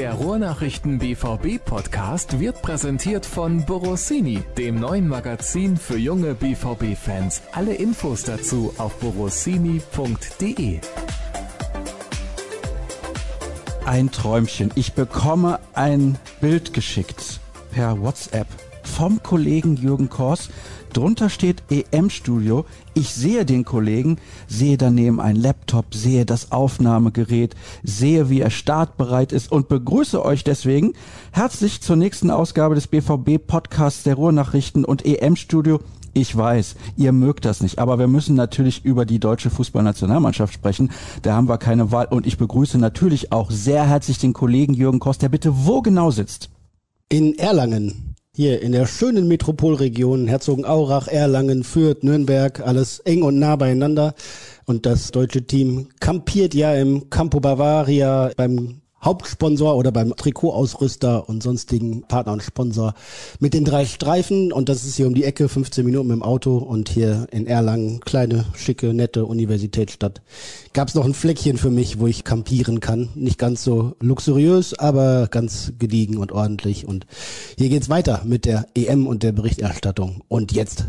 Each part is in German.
Der Ruhrnachrichten BVB Podcast wird präsentiert von Borossini, dem neuen Magazin für junge BVB Fans. Alle Infos dazu auf borossini.de. Ein Träumchen. Ich bekomme ein Bild geschickt per WhatsApp vom Kollegen Jürgen Kors. Drunter steht EM-Studio. Ich sehe den Kollegen, sehe daneben ein Laptop, sehe das Aufnahmegerät, sehe, wie er startbereit ist und begrüße euch deswegen herzlich zur nächsten Ausgabe des BVB-Podcasts der Ruhrnachrichten und EM-Studio. Ich weiß, ihr mögt das nicht, aber wir müssen natürlich über die deutsche Fußballnationalmannschaft sprechen. Da haben wir keine Wahl und ich begrüße natürlich auch sehr herzlich den Kollegen Jürgen Kost, der bitte wo genau sitzt. In Erlangen. Hier in der schönen Metropolregion Herzogenaurach, Erlangen, Fürth, Nürnberg, alles eng und nah beieinander. Und das deutsche Team kampiert ja im Campo Bavaria beim Hauptsponsor oder beim Trikotausrüster und sonstigen Partner und Sponsor mit den drei Streifen und das ist hier um die Ecke, 15 Minuten mit dem Auto und hier in Erlangen, kleine, schicke, nette Universitätsstadt, gab es noch ein Fleckchen für mich, wo ich campieren kann. Nicht ganz so luxuriös, aber ganz gediegen und ordentlich und hier geht's weiter mit der EM und der Berichterstattung und jetzt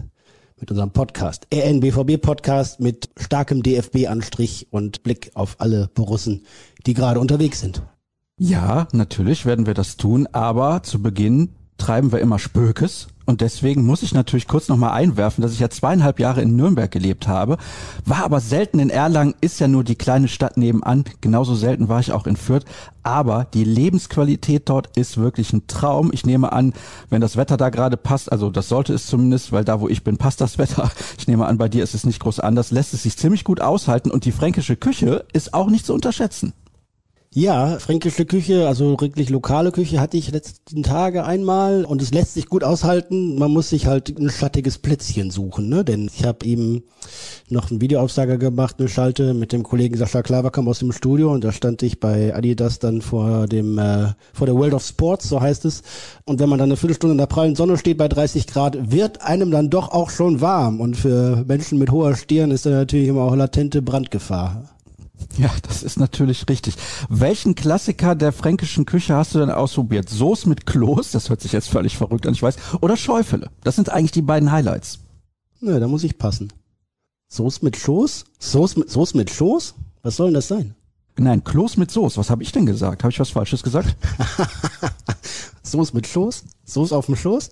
mit unserem Podcast. RNBVB Podcast mit starkem DFB-Anstrich und Blick auf alle Borussen, die gerade unterwegs sind. Ja, natürlich werden wir das tun, aber zu Beginn treiben wir immer Spökes. Und deswegen muss ich natürlich kurz nochmal einwerfen, dass ich ja zweieinhalb Jahre in Nürnberg gelebt habe, war aber selten in Erlangen, ist ja nur die kleine Stadt nebenan. Genauso selten war ich auch in Fürth. Aber die Lebensqualität dort ist wirklich ein Traum. Ich nehme an, wenn das Wetter da gerade passt, also das sollte es zumindest, weil da, wo ich bin, passt das Wetter. Ich nehme an, bei dir ist es nicht groß anders, lässt es sich ziemlich gut aushalten und die fränkische Küche ist auch nicht zu unterschätzen. Ja, fränkische Küche, also wirklich lokale Küche hatte ich letzten Tage einmal und es lässt sich gut aushalten. Man muss sich halt ein schattiges Plätzchen suchen, ne? Denn ich habe eben noch einen Videoaufsager gemacht, eine Schalte mit dem Kollegen Sascha Klaverkamp aus dem Studio und da stand ich bei Adidas dann vor dem äh, vor der World of Sports, so heißt es. Und wenn man dann eine Viertelstunde in der prallen Sonne steht bei 30 Grad, wird einem dann doch auch schon warm und für Menschen mit hoher Stirn ist da natürlich immer auch latente Brandgefahr. Ja, das ist natürlich richtig. Welchen Klassiker der fränkischen Küche hast du denn ausprobiert? Soße mit Kloß, das hört sich jetzt völlig verrückt an, ich weiß, oder Schäufele? Das sind eigentlich die beiden Highlights. Nö, da muss ich passen. Soße mit Schoß? Soße mit, Soße mit Schoß? Was soll denn das sein? Nein, Kloß mit Soße. Was habe ich denn gesagt? Habe ich was Falsches gesagt? Soße mit Schoß? Soße auf dem Schoß?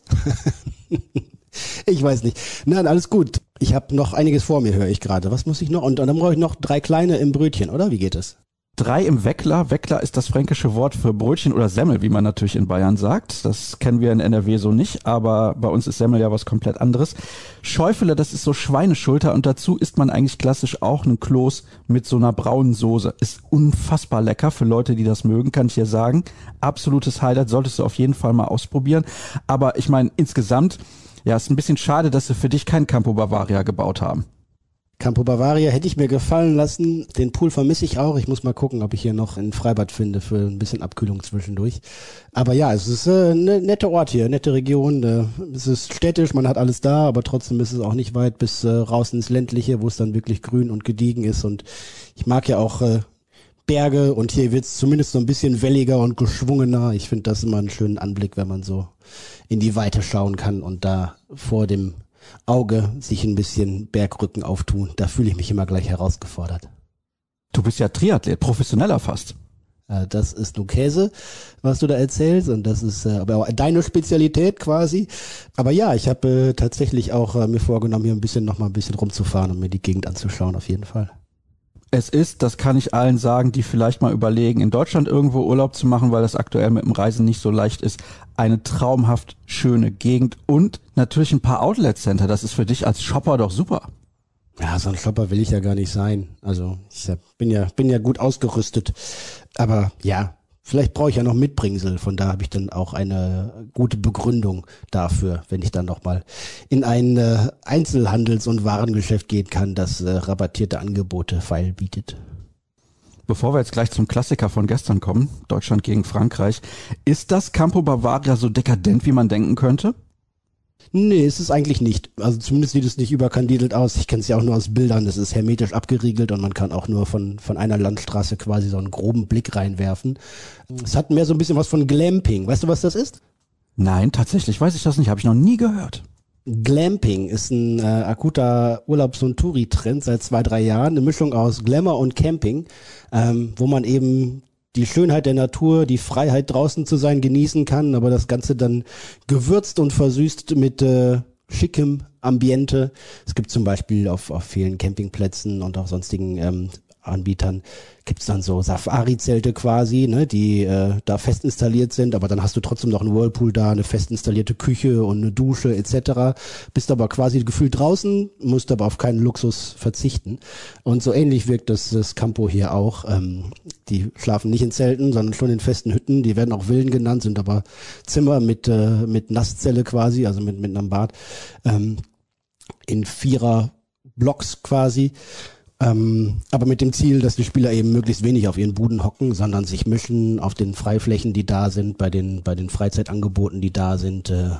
ich weiß nicht. Nein, alles gut. Ich habe noch einiges vor mir, höre ich gerade. Was muss ich noch? Und, und dann brauche ich noch drei kleine im Brötchen, oder? Wie geht es? Drei im Weckler. Weckler ist das fränkische Wort für Brötchen oder Semmel, wie man natürlich in Bayern sagt. Das kennen wir in NRW so nicht, aber bei uns ist Semmel ja was komplett anderes. Schäufele, das ist so Schweineschulter und dazu isst man eigentlich klassisch auch einen Kloß mit so einer braunen Soße. Ist unfassbar lecker für Leute, die das mögen, kann ich dir sagen. Absolutes Highlight, solltest du auf jeden Fall mal ausprobieren. Aber ich meine, insgesamt ja, ist ein bisschen schade, dass sie für dich kein Campo Bavaria gebaut haben. Campo Bavaria hätte ich mir gefallen lassen. Den Pool vermisse ich auch. Ich muss mal gucken, ob ich hier noch ein Freibad finde für ein bisschen Abkühlung zwischendurch. Aber ja, es ist äh, eine nette Ort hier, nette Region. Äh, es ist städtisch, man hat alles da, aber trotzdem ist es auch nicht weit bis äh, raus ins Ländliche, wo es dann wirklich grün und gediegen ist. Und ich mag ja auch Berge und hier wird es zumindest so ein bisschen welliger und geschwungener. Ich finde das immer einen schönen Anblick, wenn man so in die Weite schauen kann und da vor dem Auge sich ein bisschen Bergrücken auftun. Da fühle ich mich immer gleich herausgefordert. Du bist ja Triathlet, professioneller fast. Äh, das ist nur Käse, was du da erzählst und das ist äh, aber deine Spezialität quasi. Aber ja, ich habe äh, tatsächlich auch äh, mir vorgenommen, hier ein bisschen noch mal ein bisschen rumzufahren und mir die Gegend anzuschauen, auf jeden Fall. Es ist, das kann ich allen sagen, die vielleicht mal überlegen, in Deutschland irgendwo Urlaub zu machen, weil das aktuell mit dem Reisen nicht so leicht ist, eine traumhaft schöne Gegend und natürlich ein paar Outlet Center. Das ist für dich als Shopper doch super. Ja, so ein Shopper will ich ja gar nicht sein. Also ich bin ja bin ja gut ausgerüstet, aber ja, Vielleicht brauche ich ja noch Mitbringsel, von da habe ich dann auch eine gute Begründung dafür, wenn ich dann nochmal in ein äh, Einzelhandels- und Warengeschäft gehen kann, das äh, rabattierte Angebote feil bietet. Bevor wir jetzt gleich zum Klassiker von gestern kommen, Deutschland gegen Frankreich, ist das Campo Bavaria so dekadent, wie man denken könnte? Nee, ist es eigentlich nicht. Also zumindest sieht es nicht überkandidelt aus. Ich kenne es ja auch nur aus Bildern. Es ist hermetisch abgeriegelt und man kann auch nur von, von einer Landstraße quasi so einen groben Blick reinwerfen. Es hat mehr so ein bisschen was von Glamping. Weißt du, was das ist? Nein, tatsächlich weiß ich das nicht. Habe ich noch nie gehört. Glamping ist ein äh, akuter Urlaubs- und Touri-Trend seit zwei, drei Jahren. Eine Mischung aus Glamour und Camping, ähm, wo man eben die Schönheit der Natur, die Freiheit draußen zu sein genießen kann, aber das Ganze dann gewürzt und versüßt mit äh, schickem Ambiente. Es gibt zum Beispiel auf, auf vielen Campingplätzen und auch sonstigen ähm, Anbietern gibt's dann so Safari-Zelte quasi, ne, die äh, da fest installiert sind, aber dann hast du trotzdem noch einen Whirlpool da, eine fest installierte Küche und eine Dusche etc. Bist aber quasi gefühlt draußen, musst aber auf keinen Luxus verzichten. Und so ähnlich wirkt das, das Campo hier auch. Ähm, die schlafen nicht in Zelten, sondern schon in festen Hütten. Die werden auch Villen genannt, sind aber Zimmer mit, äh, mit Nasszelle quasi, also mit, mit einem Bad. Ähm, in vierer Blocks quasi. Ähm, aber mit dem Ziel, dass die Spieler eben möglichst wenig auf ihren Buden hocken, sondern sich mischen auf den Freiflächen, die da sind, bei den, bei den Freizeitangeboten, die da sind, äh,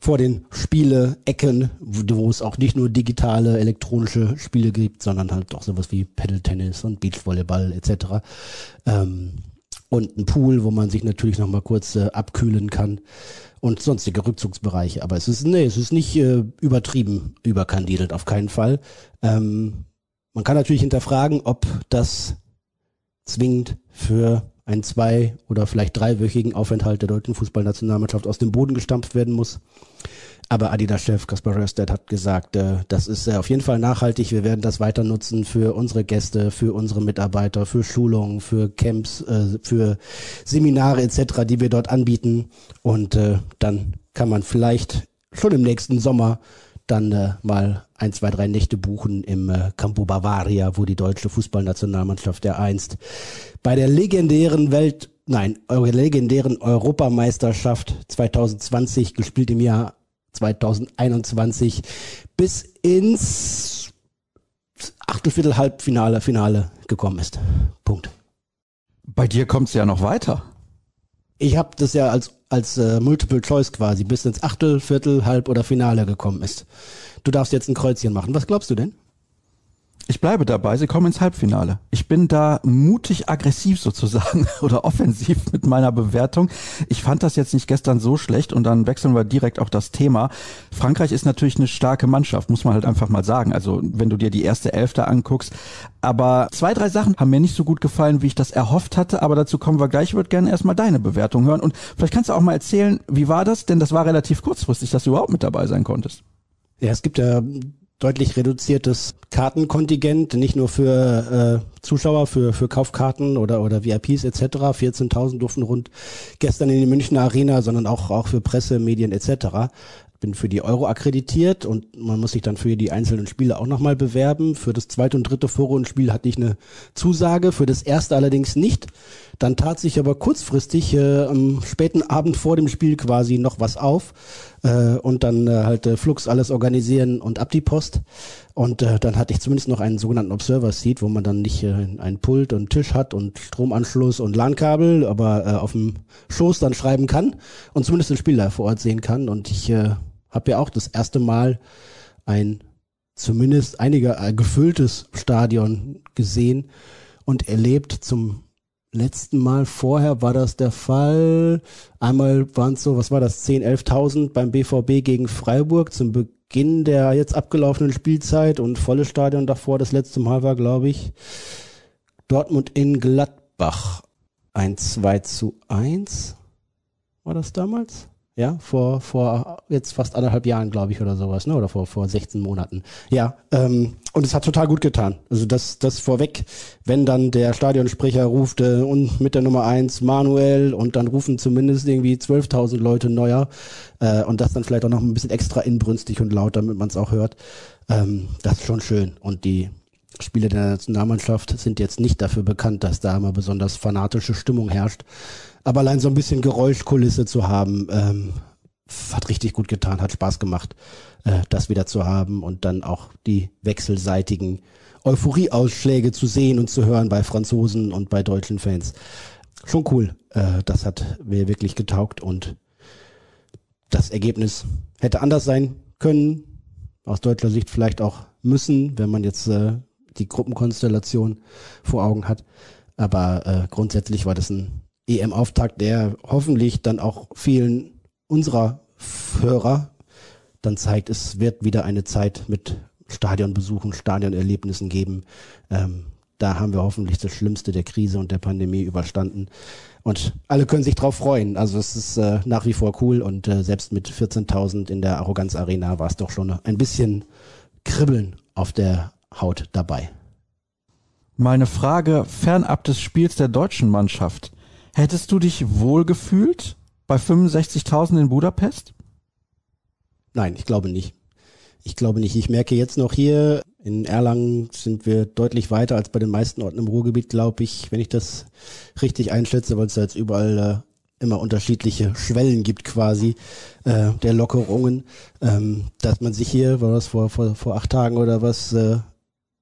vor den Spiele-Ecken, wo, es auch nicht nur digitale, elektronische Spiele gibt, sondern halt auch sowas wie Pedal-Tennis und Beachvolleyball etc. Ähm, und ein Pool, wo man sich natürlich nochmal kurz äh, abkühlen kann und sonstige Rückzugsbereiche. Aber es ist, nee, es ist nicht äh, übertrieben überkandidelt, auf keinen Fall. Ähm, man kann natürlich hinterfragen, ob das zwingend für einen zwei- oder vielleicht dreiwöchigen Aufenthalt der deutschen Fußballnationalmannschaft aus dem Boden gestampft werden muss. Aber Adidas-Chef Kaspar Röstedt hat gesagt, äh, das ist äh, auf jeden Fall nachhaltig. Wir werden das weiter nutzen für unsere Gäste, für unsere Mitarbeiter, für Schulungen, für Camps, äh, für Seminare etc., die wir dort anbieten. Und dann kann man vielleicht schon im nächsten Sommer dann äh, mal ein, zwei, drei Nächte buchen im äh, Campo Bavaria, wo die deutsche Fußballnationalmannschaft der einst bei der legendären Welt, nein, legendären Europameisterschaft 2020 gespielt im Jahr 2021 bis ins Achtelviertel Halbfinale Finale gekommen ist. Punkt. Bei dir kommt's ja noch weiter. Ich habe das ja als als äh, Multiple Choice quasi bis ins Achtel, Viertel, Halb oder Finale gekommen ist. Du darfst jetzt ein Kreuzchen machen. Was glaubst du denn? Ich bleibe dabei, sie kommen ins Halbfinale. Ich bin da mutig aggressiv sozusagen oder offensiv mit meiner Bewertung. Ich fand das jetzt nicht gestern so schlecht und dann wechseln wir direkt auch das Thema. Frankreich ist natürlich eine starke Mannschaft, muss man halt einfach mal sagen. Also wenn du dir die erste Elfte anguckst. Aber zwei, drei Sachen haben mir nicht so gut gefallen, wie ich das erhofft hatte. Aber dazu kommen wir gleich. Ich würde gerne erstmal deine Bewertung hören. Und vielleicht kannst du auch mal erzählen, wie war das? Denn das war relativ kurzfristig, dass du überhaupt mit dabei sein konntest. Ja, es gibt ja deutlich reduziertes Kartenkontingent, nicht nur für äh, Zuschauer, für, für Kaufkarten oder, oder VIPs etc. 14.000 durften rund gestern in die Münchner Arena, sondern auch, auch für Presse, Medien etc bin für die Euro akkreditiert und man muss sich dann für die einzelnen Spiele auch nochmal bewerben. Für das zweite und dritte Vorrundenspiel hatte ich eine Zusage, für das erste allerdings nicht. Dann tat sich aber kurzfristig äh, am späten Abend vor dem Spiel quasi noch was auf äh, und dann äh, halt äh, Flux alles organisieren und ab die Post. Und äh, dann hatte ich zumindest noch einen sogenannten Observer Seat, wo man dann nicht äh, einen Pult und Tisch hat und Stromanschluss und LAN-Kabel, aber äh, auf dem Schoß dann schreiben kann und zumindest den Spieler vor Ort sehen kann. Und ich äh, habe ja auch das erste Mal ein zumindest einiger äh, gefülltes Stadion gesehen und erlebt. Zum letzten Mal vorher war das der Fall. Einmal waren es so, was war das, 10, 11.000 beim BVB gegen Freiburg zum Beginn der jetzt abgelaufenen Spielzeit und volles Stadion davor. Das letzte Mal war, glaube ich, Dortmund in Gladbach. Ein 2 zu 1 war das damals? Ja, vor, vor jetzt fast anderthalb Jahren, glaube ich, oder sowas, ne? Oder vor, vor 16 Monaten. Ja, ähm, und es hat total gut getan. Also das, das vorweg, wenn dann der Stadionsprecher ruft äh, und mit der Nummer eins Manuel und dann rufen zumindest irgendwie 12.000 Leute neuer äh, und das dann vielleicht auch noch ein bisschen extra inbrünstig und laut, damit man es auch hört. Ähm, das ist schon schön. Und die Spiele der Nationalmannschaft sind jetzt nicht dafür bekannt, dass da immer besonders fanatische Stimmung herrscht. Aber allein so ein bisschen Geräuschkulisse zu haben, ähm, hat richtig gut getan, hat Spaß gemacht, äh, das wieder zu haben und dann auch die wechselseitigen Euphorieausschläge zu sehen und zu hören bei Franzosen und bei deutschen Fans. Schon cool. Äh, das hat mir wirklich getaugt und das Ergebnis hätte anders sein können, aus deutscher Sicht vielleicht auch müssen, wenn man jetzt äh, die Gruppenkonstellation vor Augen hat. Aber äh, grundsätzlich war das ein EM-Auftakt, der hoffentlich dann auch vielen unserer Hörer dann zeigt, es wird wieder eine Zeit mit Stadionbesuchen, Stadionerlebnissen geben. Ähm, da haben wir hoffentlich das Schlimmste der Krise und der Pandemie überstanden. Und alle können sich drauf freuen. Also es ist äh, nach wie vor cool und äh, selbst mit 14.000 in der Arroganz Arena war es doch schon ein bisschen Kribbeln auf der Haut dabei. Meine Frage fernab des Spiels der deutschen Mannschaft. Hättest du dich wohl gefühlt bei 65.000 in Budapest? Nein, ich glaube nicht. Ich glaube nicht. Ich merke jetzt noch hier, in Erlangen sind wir deutlich weiter als bei den meisten Orten im Ruhrgebiet, glaube ich, wenn ich das richtig einschätze, weil es da jetzt überall äh, immer unterschiedliche Schwellen gibt quasi äh, der Lockerungen, ähm, dass man sich hier, war das vor, vor, vor acht Tagen oder was, äh,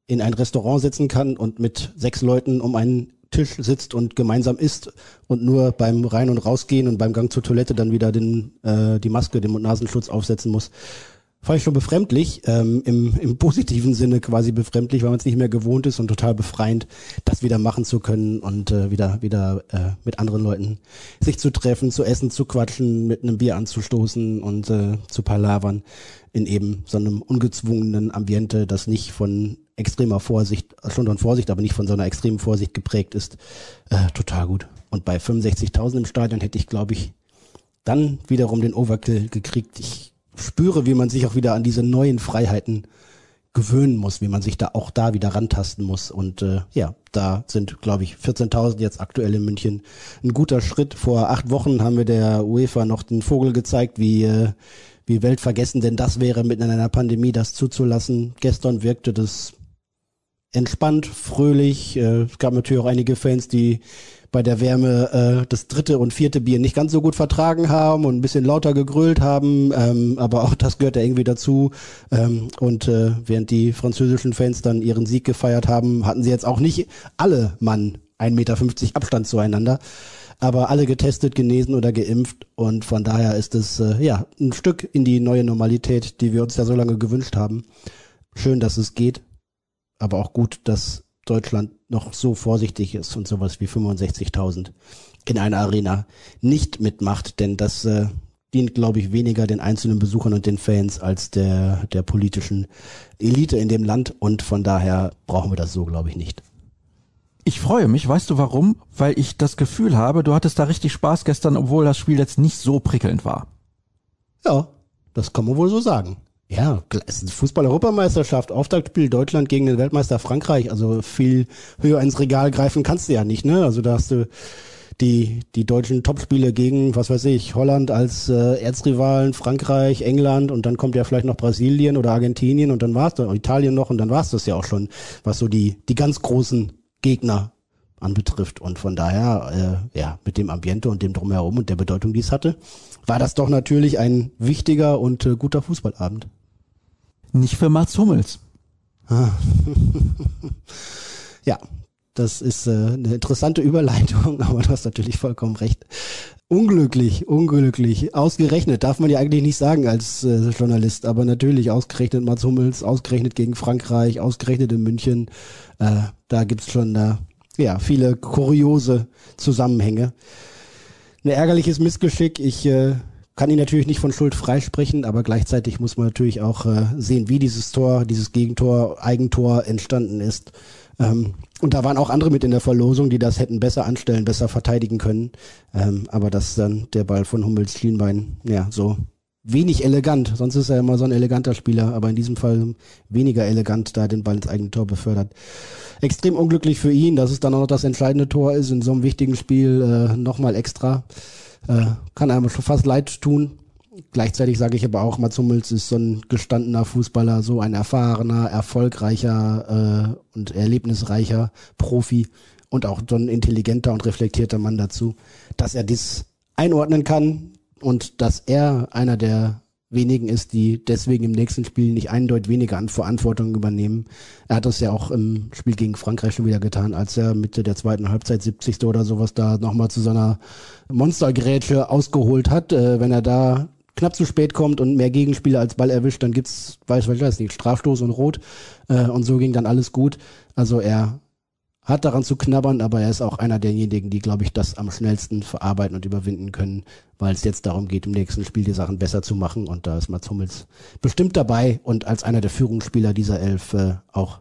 in ein Restaurant setzen kann und mit sechs Leuten um einen Tisch sitzt und gemeinsam isst und nur beim Rein- und Rausgehen und beim Gang zur Toilette dann wieder den, äh, die Maske, den Mund-Nasenschutz aufsetzen muss fand ich schon befremdlich, ähm, im, im positiven Sinne quasi befremdlich, weil man es nicht mehr gewohnt ist und total befreiend, das wieder machen zu können und äh, wieder wieder äh, mit anderen Leuten sich zu treffen, zu essen, zu quatschen, mit einem Bier anzustoßen und äh, zu palavern in eben so einem ungezwungenen Ambiente, das nicht von extremer Vorsicht, schon von Vorsicht, aber nicht von so einer extremen Vorsicht geprägt ist, äh, total gut. Und bei 65.000 im Stadion hätte ich, glaube ich, dann wiederum den Overkill gekriegt. Ich spüre, wie man sich auch wieder an diese neuen Freiheiten gewöhnen muss, wie man sich da auch da wieder rantasten muss. Und äh, ja, da sind, glaube ich, 14.000 jetzt aktuell in München ein guter Schritt. Vor acht Wochen haben wir der UEFA noch den Vogel gezeigt, wie äh, wie weltvergessen denn das wäre, mitten in einer Pandemie das zuzulassen. Gestern wirkte das entspannt, fröhlich. Äh, es gab natürlich auch einige Fans, die bei der Wärme äh, das dritte und vierte Bier nicht ganz so gut vertragen haben und ein bisschen lauter gegrölt haben, ähm, aber auch das gehört ja irgendwie dazu. Ähm, und äh, während die französischen Fans dann ihren Sieg gefeiert haben, hatten sie jetzt auch nicht alle Mann 1,50 Meter Abstand zueinander, aber alle getestet, genesen oder geimpft und von daher ist es äh, ja ein Stück in die neue Normalität, die wir uns ja so lange gewünscht haben. Schön, dass es geht, aber auch gut, dass Deutschland noch so vorsichtig ist und sowas wie 65.000 in einer Arena nicht mitmacht, denn das äh, dient, glaube ich, weniger den einzelnen Besuchern und den Fans als der, der politischen Elite in dem Land und von daher brauchen wir das so, glaube ich, nicht. Ich freue mich, weißt du warum? Weil ich das Gefühl habe, du hattest da richtig Spaß gestern, obwohl das Spiel jetzt nicht so prickelnd war. Ja, das kann man wohl so sagen. Ja, Fußball-Europameisterschaft, Auftaktspiel Deutschland gegen den Weltmeister Frankreich. Also viel höher ins Regal greifen kannst du ja nicht, ne? Also da hast du die, die deutschen Topspiele gegen, was weiß ich, Holland als äh, Erzrivalen, Frankreich, England und dann kommt ja vielleicht noch Brasilien oder Argentinien und dann war's dann Italien noch und dann war's das ja auch schon, was so die, die ganz großen Gegner anbetrifft. Und von daher, äh, ja, mit dem Ambiente und dem Drumherum und der Bedeutung, die es hatte, war das doch natürlich ein wichtiger und äh, guter Fußballabend. Nicht für Mats Hummels. Ja, das ist äh, eine interessante Überleitung, aber du hast natürlich vollkommen recht. Unglücklich, unglücklich, ausgerechnet, darf man ja eigentlich nicht sagen als äh, Journalist, aber natürlich ausgerechnet Mats Hummels, ausgerechnet gegen Frankreich, ausgerechnet in München. Äh, da gibt's schon äh, ja, viele kuriose Zusammenhänge. Ein ärgerliches Missgeschick. Ich äh, kann ihn natürlich nicht von Schuld freisprechen, aber gleichzeitig muss man natürlich auch äh, sehen, wie dieses Tor, dieses Gegentor, Eigentor entstanden ist. Ähm, und da waren auch andere mit in der Verlosung, die das hätten besser anstellen, besser verteidigen können. Ähm, aber dass dann der Ball von Hummels Schienbein, ja, so wenig elegant. Sonst ist er immer so ein eleganter Spieler, aber in diesem Fall weniger elegant, da den Ball ins eigene Tor befördert. Extrem unglücklich für ihn, dass es dann auch noch das entscheidende Tor ist in so einem wichtigen Spiel äh, nochmal extra. Äh, kann einem schon fast leid tun. Gleichzeitig sage ich aber auch, Mats Hummels ist so ein gestandener Fußballer, so ein erfahrener, erfolgreicher äh, und erlebnisreicher Profi und auch so ein intelligenter und reflektierter Mann dazu, dass er dies einordnen kann, und dass er einer der wenigen ist, die deswegen im nächsten Spiel nicht eindeutig weniger an Verantwortung übernehmen. Er hat das ja auch im Spiel gegen Frankreich schon wieder getan, als er Mitte der zweiten Halbzeit 70. oder sowas da nochmal zu seiner Monstergrätsche ausgeholt hat. Äh, wenn er da knapp zu spät kommt und mehr Gegenspieler als Ball erwischt, dann gibt's, weiß, weiß, weiß nicht, Strafstoß und Rot. Äh, und so ging dann alles gut. Also er hat daran zu knabbern, aber er ist auch einer derjenigen, die, glaube ich, das am schnellsten verarbeiten und überwinden können, weil es jetzt darum geht, im nächsten Spiel die Sachen besser zu machen. Und da ist Mats Hummels bestimmt dabei und als einer der Führungsspieler dieser Elf äh, auch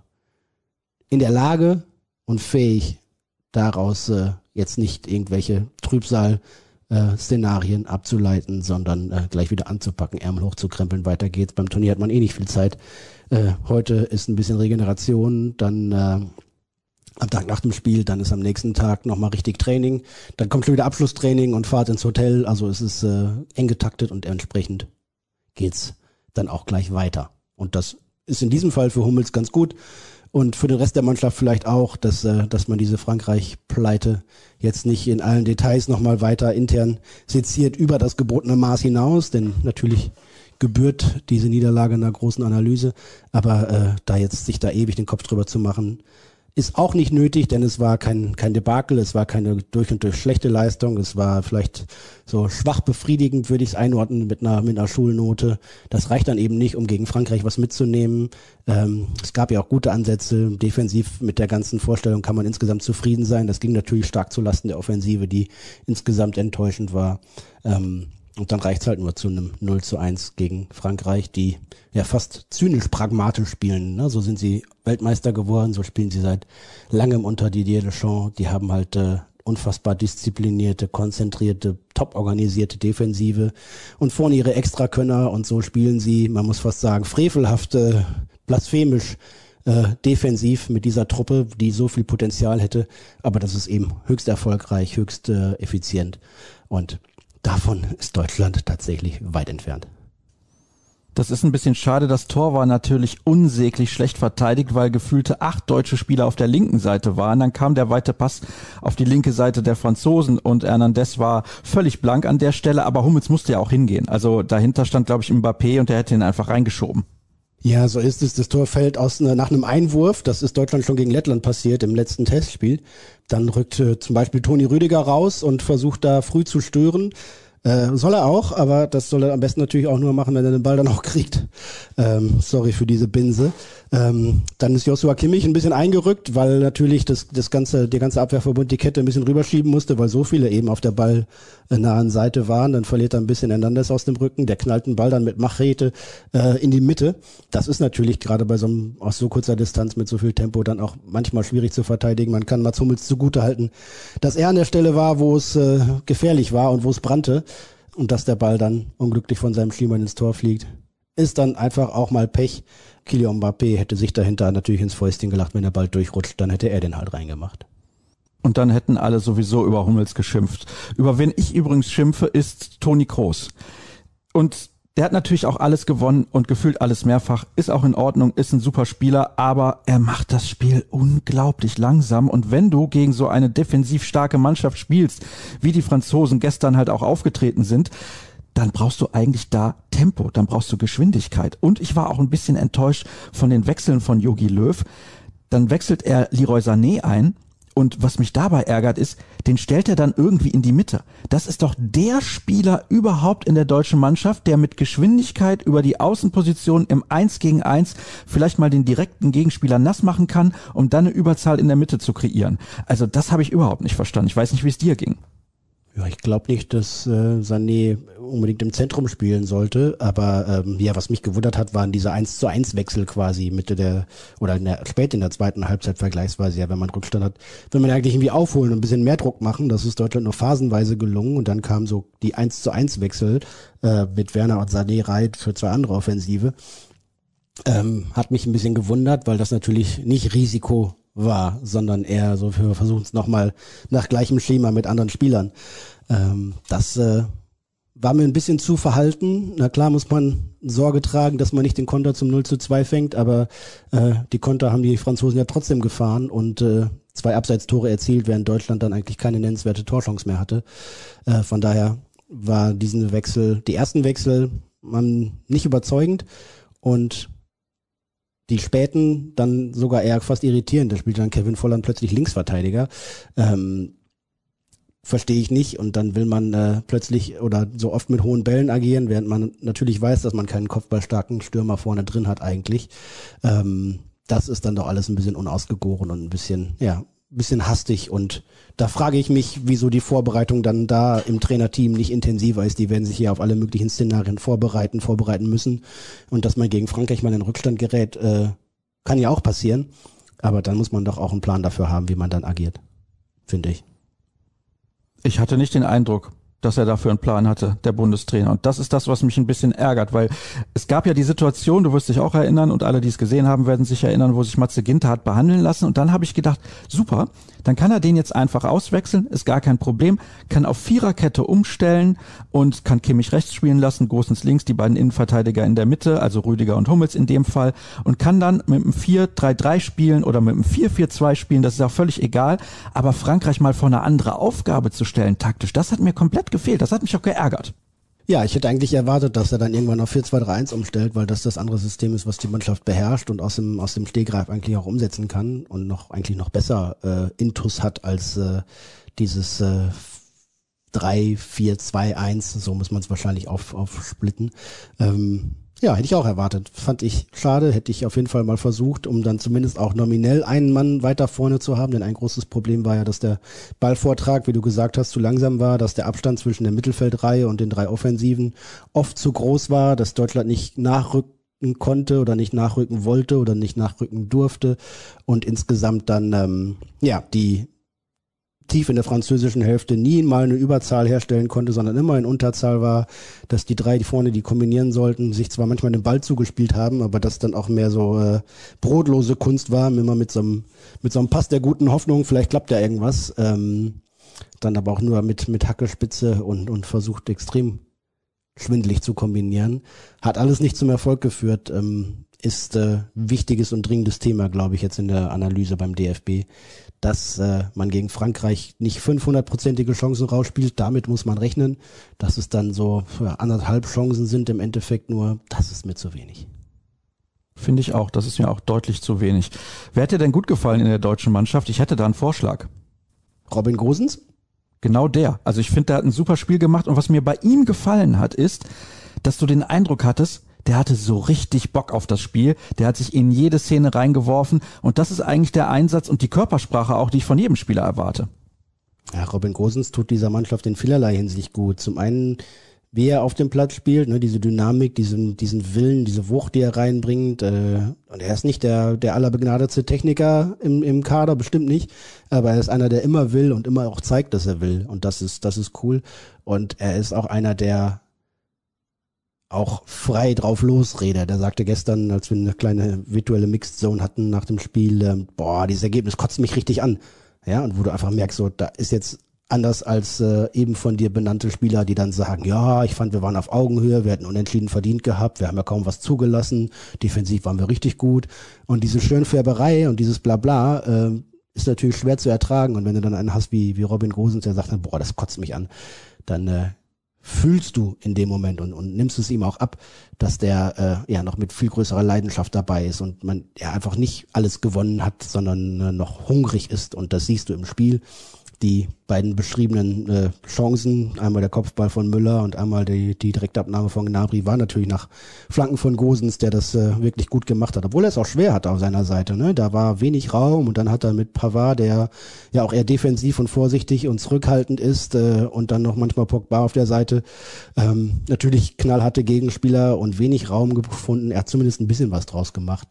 in der Lage und fähig, daraus äh, jetzt nicht irgendwelche Trübsal äh, abzuleiten, sondern äh, gleich wieder anzupacken, Ärmel hochzukrempeln, weiter geht's. Beim Turnier hat man eh nicht viel Zeit. Äh, heute ist ein bisschen Regeneration, dann äh, am Tag nach dem Spiel, dann ist am nächsten Tag nochmal richtig Training, dann kommt schon wieder Abschlusstraining und Fahrt ins Hotel, also es ist äh, eng getaktet und entsprechend geht's dann auch gleich weiter. Und das ist in diesem Fall für Hummels ganz gut und für den Rest der Mannschaft vielleicht auch, dass, äh, dass man diese Frankreich-Pleite jetzt nicht in allen Details nochmal weiter intern seziert über das gebotene Maß hinaus, denn natürlich gebührt diese Niederlage einer großen Analyse, aber äh, da jetzt sich da ewig den Kopf drüber zu machen, ist auch nicht nötig, denn es war kein, kein Debakel, es war keine durch und durch schlechte Leistung, es war vielleicht so schwach befriedigend, würde ich es einordnen, mit einer, mit einer Schulnote. Das reicht dann eben nicht, um gegen Frankreich was mitzunehmen. Ähm, es gab ja auch gute Ansätze. Defensiv mit der ganzen Vorstellung kann man insgesamt zufrieden sein. Das ging natürlich stark zulasten der Offensive, die insgesamt enttäuschend war. Ähm, und dann reicht's halt nur zu einem 0 zu 1 gegen Frankreich, die ja fast zynisch pragmatisch spielen. Ne? So sind sie Weltmeister geworden, so spielen sie seit langem unter Didier Deschamps. Die haben halt äh, unfassbar disziplinierte, konzentrierte, top organisierte Defensive und vorne ihre Extrakönner und so spielen sie, man muss fast sagen, frevelhafte, blasphemisch äh, defensiv mit dieser Truppe, die so viel Potenzial hätte. Aber das ist eben höchst erfolgreich, höchst äh, effizient und Davon ist Deutschland tatsächlich weit entfernt. Das ist ein bisschen schade. Das Tor war natürlich unsäglich schlecht verteidigt, weil gefühlte acht deutsche Spieler auf der linken Seite waren. Dann kam der weite Pass auf die linke Seite der Franzosen und Hernandez war völlig blank an der Stelle, aber Hummels musste ja auch hingehen. Also dahinter stand, glaube ich, Mbappé und der hätte ihn einfach reingeschoben. Ja, so ist es. Das Tor fällt aus nach einem Einwurf. Das ist Deutschland schon gegen Lettland passiert im letzten Testspiel. Dann rückt äh, zum Beispiel Toni Rüdiger raus und versucht da früh zu stören. Äh, soll er auch, aber das soll er am besten natürlich auch nur machen, wenn er den Ball dann auch kriegt. Ähm, sorry für diese Binse. Ähm, dann ist Joshua Kimmich ein bisschen eingerückt, weil natürlich das, das ganze, der ganze Abwehrverbund die Kette ein bisschen rüberschieben musste, weil so viele eben auf der ballnahen Seite waren. Dann verliert er ein bisschen Hernandez aus dem Rücken. Der knallt den Ball dann mit Machete äh, in die Mitte. Das ist natürlich gerade bei so einem aus so kurzer Distanz mit so viel Tempo dann auch manchmal schwierig zu verteidigen. Man kann Mats Hummels zugute halten, dass er an der Stelle war, wo es äh, gefährlich war und wo es brannte und dass der Ball dann unglücklich von seinem Schienbein ins Tor fliegt. Ist dann einfach auch mal Pech. Kylian Mbappé hätte sich dahinter natürlich ins Fäustchen gelacht, wenn der Ball durchrutscht, dann hätte er den halt reingemacht. Und dann hätten alle sowieso über Hummels geschimpft. Über wen ich übrigens schimpfe, ist Toni Kroos. Und der hat natürlich auch alles gewonnen und gefühlt alles mehrfach, ist auch in Ordnung, ist ein super Spieler, aber er macht das Spiel unglaublich langsam. Und wenn du gegen so eine defensiv starke Mannschaft spielst, wie die Franzosen gestern halt auch aufgetreten sind, dann brauchst du eigentlich da Tempo, dann brauchst du Geschwindigkeit. Und ich war auch ein bisschen enttäuscht von den Wechseln von Yogi Löw. Dann wechselt er Leroy Sané ein, und was mich dabei ärgert ist, den stellt er dann irgendwie in die Mitte. Das ist doch der Spieler überhaupt in der deutschen Mannschaft, der mit Geschwindigkeit über die Außenposition im 1 gegen 1 vielleicht mal den direkten Gegenspieler nass machen kann, um dann eine Überzahl in der Mitte zu kreieren. Also das habe ich überhaupt nicht verstanden. Ich weiß nicht, wie es dir ging. Ja, ich glaube nicht, dass äh, Sané unbedingt im Zentrum spielen sollte, aber ähm, ja, was mich gewundert hat, waren diese 1 zu 1 Wechsel quasi Mitte der oder in der, spät in der zweiten Halbzeit vergleichsweise, ja, wenn man Rückstand hat, wenn man eigentlich irgendwie aufholen und ein bisschen mehr Druck machen, das ist Deutschland nur phasenweise gelungen und dann kam so die 1 zu 1 Wechsel äh, mit Werner und Sané reit für zwei andere Offensive. Ähm, hat mich ein bisschen gewundert, weil das natürlich nicht Risiko war, sondern eher so, wir versuchen es nochmal nach gleichem Schema mit anderen Spielern. Ähm, das äh, war mir ein bisschen zu verhalten. Na klar muss man Sorge tragen, dass man nicht den Konter zum 0 zu 2 fängt, aber äh, die Konter haben die Franzosen ja trotzdem gefahren und äh, zwei Abseitstore erzielt, während Deutschland dann eigentlich keine nennenswerte Torchance mehr hatte. Äh, von daher war diesen Wechsel, die ersten Wechsel, man nicht überzeugend und die späten dann sogar eher fast irritierend. Da spielt dann Kevin Volland plötzlich Linksverteidiger. Ähm, verstehe ich nicht. Und dann will man äh, plötzlich oder so oft mit hohen Bällen agieren, während man natürlich weiß, dass man keinen kopfballstarken Stürmer vorne drin hat eigentlich. Ähm, das ist dann doch alles ein bisschen unausgegoren und ein bisschen, ja, bisschen hastig. Und da frage ich mich, wieso die Vorbereitung dann da im Trainerteam nicht intensiver ist. Die werden sich hier auf alle möglichen Szenarien vorbereiten, vorbereiten müssen. Und dass man gegen Frankreich mal in Rückstand gerät, äh, kann ja auch passieren. Aber dann muss man doch auch einen Plan dafür haben, wie man dann agiert. Finde ich. Ich hatte nicht den Eindruck, dass er dafür einen Plan hatte, der Bundestrainer. Und das ist das, was mich ein bisschen ärgert, weil es gab ja die Situation, du wirst dich auch erinnern und alle, die es gesehen haben, werden sich erinnern, wo sich Matze Ginter hat behandeln lassen. Und dann habe ich gedacht, super, dann kann er den jetzt einfach auswechseln, ist gar kein Problem, kann auf Viererkette umstellen und kann Kimmich rechts spielen lassen, Gosens links, die beiden Innenverteidiger in der Mitte, also Rüdiger und Hummels in dem Fall und kann dann mit einem 4-3-3 spielen oder mit einem 4-4-2 spielen, das ist auch völlig egal, aber Frankreich mal vor eine andere Aufgabe zu stellen, taktisch, das hat mir komplett gefehlt, das hat mich auch geärgert. Ja, ich hätte eigentlich erwartet, dass er dann irgendwann auf 4-2-3-1 umstellt, weil das das andere System ist, was die Mannschaft beherrscht und aus dem, aus dem Stehgreif eigentlich auch umsetzen kann und noch eigentlich noch besser äh, Intus hat als äh, dieses äh, 3-4-2-1, so muss man es wahrscheinlich auf, aufsplitten. Ähm, ja, hätte ich auch erwartet. Fand ich schade, hätte ich auf jeden Fall mal versucht, um dann zumindest auch nominell einen Mann weiter vorne zu haben. Denn ein großes Problem war ja, dass der Ballvortrag, wie du gesagt hast, zu langsam war, dass der Abstand zwischen der Mittelfeldreihe und den drei Offensiven oft zu groß war, dass Deutschland nicht nachrücken konnte oder nicht nachrücken wollte oder nicht nachrücken durfte und insgesamt dann ähm, ja die tief in der französischen Hälfte nie mal eine Überzahl herstellen konnte, sondern immer in Unterzahl war, dass die drei, die vorne die kombinieren sollten, sich zwar manchmal den Ball zugespielt haben, aber das dann auch mehr so äh, brotlose Kunst war, immer mit so einem mit so einem Pass der guten Hoffnung, vielleicht klappt ja irgendwas, ähm, dann aber auch nur mit mit Hackespitze und und versucht extrem schwindelig zu kombinieren, hat alles nicht zum Erfolg geführt. Ähm, ist äh, wichtiges und dringendes Thema, glaube ich, jetzt in der Analyse beim DFB dass äh, man gegen Frankreich nicht 500-prozentige Chancen rausspielt. Damit muss man rechnen. Dass es dann so ja, anderthalb Chancen sind im Endeffekt nur, das ist mir zu wenig. Finde ich auch. Das ist mir auch deutlich zu wenig. Wer hat dir denn gut gefallen in der deutschen Mannschaft? Ich hätte da einen Vorschlag. Robin Gosens? Genau der. Also ich finde, der hat ein super Spiel gemacht und was mir bei ihm gefallen hat, ist, dass du den Eindruck hattest, der hatte so richtig Bock auf das Spiel. Der hat sich in jede Szene reingeworfen. Und das ist eigentlich der Einsatz und die Körpersprache auch, die ich von jedem Spieler erwarte. Ja, Robin Gosens tut dieser Mannschaft in vielerlei Hinsicht gut. Zum einen, wie er auf dem Platz spielt, ne, diese Dynamik, diesen, diesen Willen, diese Wucht, die er reinbringt. Äh, und er ist nicht der, der allerbegnadete Techniker im, im Kader, bestimmt nicht. Aber er ist einer, der immer will und immer auch zeigt, dass er will. Und das ist, das ist cool. Und er ist auch einer, der auch frei drauf losrede. Der sagte gestern, als wir eine kleine virtuelle Mixed Zone hatten nach dem Spiel, äh, boah, dieses Ergebnis kotzt mich richtig an. Ja, und wo du einfach merkst, so, da ist jetzt anders als äh, eben von dir benannte Spieler, die dann sagen, ja, ich fand, wir waren auf Augenhöhe, wir hätten unentschieden verdient gehabt, wir haben ja kaum was zugelassen, defensiv waren wir richtig gut. Und diese Schönfärberei und dieses Blabla äh, ist natürlich schwer zu ertragen. Und wenn du dann einen hast wie, wie Robin Gosens, der sagt dann, boah, das kotzt mich an, dann äh, fühlst du in dem Moment und, und nimmst es ihm auch ab, dass der äh, ja noch mit viel größerer Leidenschaft dabei ist und man ja einfach nicht alles gewonnen hat, sondern äh, noch hungrig ist und das siehst du im Spiel die beiden beschriebenen äh, Chancen, einmal der Kopfball von Müller und einmal die, die Direktabnahme von Gnabry, war natürlich nach Flanken von Gosens, der das äh, wirklich gut gemacht hat, obwohl er es auch schwer hatte auf seiner Seite. Ne? Da war wenig Raum und dann hat er mit Pavard, der ja auch eher defensiv und vorsichtig und zurückhaltend ist äh, und dann noch manchmal Pogba auf der Seite, ähm, natürlich knallharte Gegenspieler und wenig Raum gefunden. Er hat zumindest ein bisschen was draus gemacht.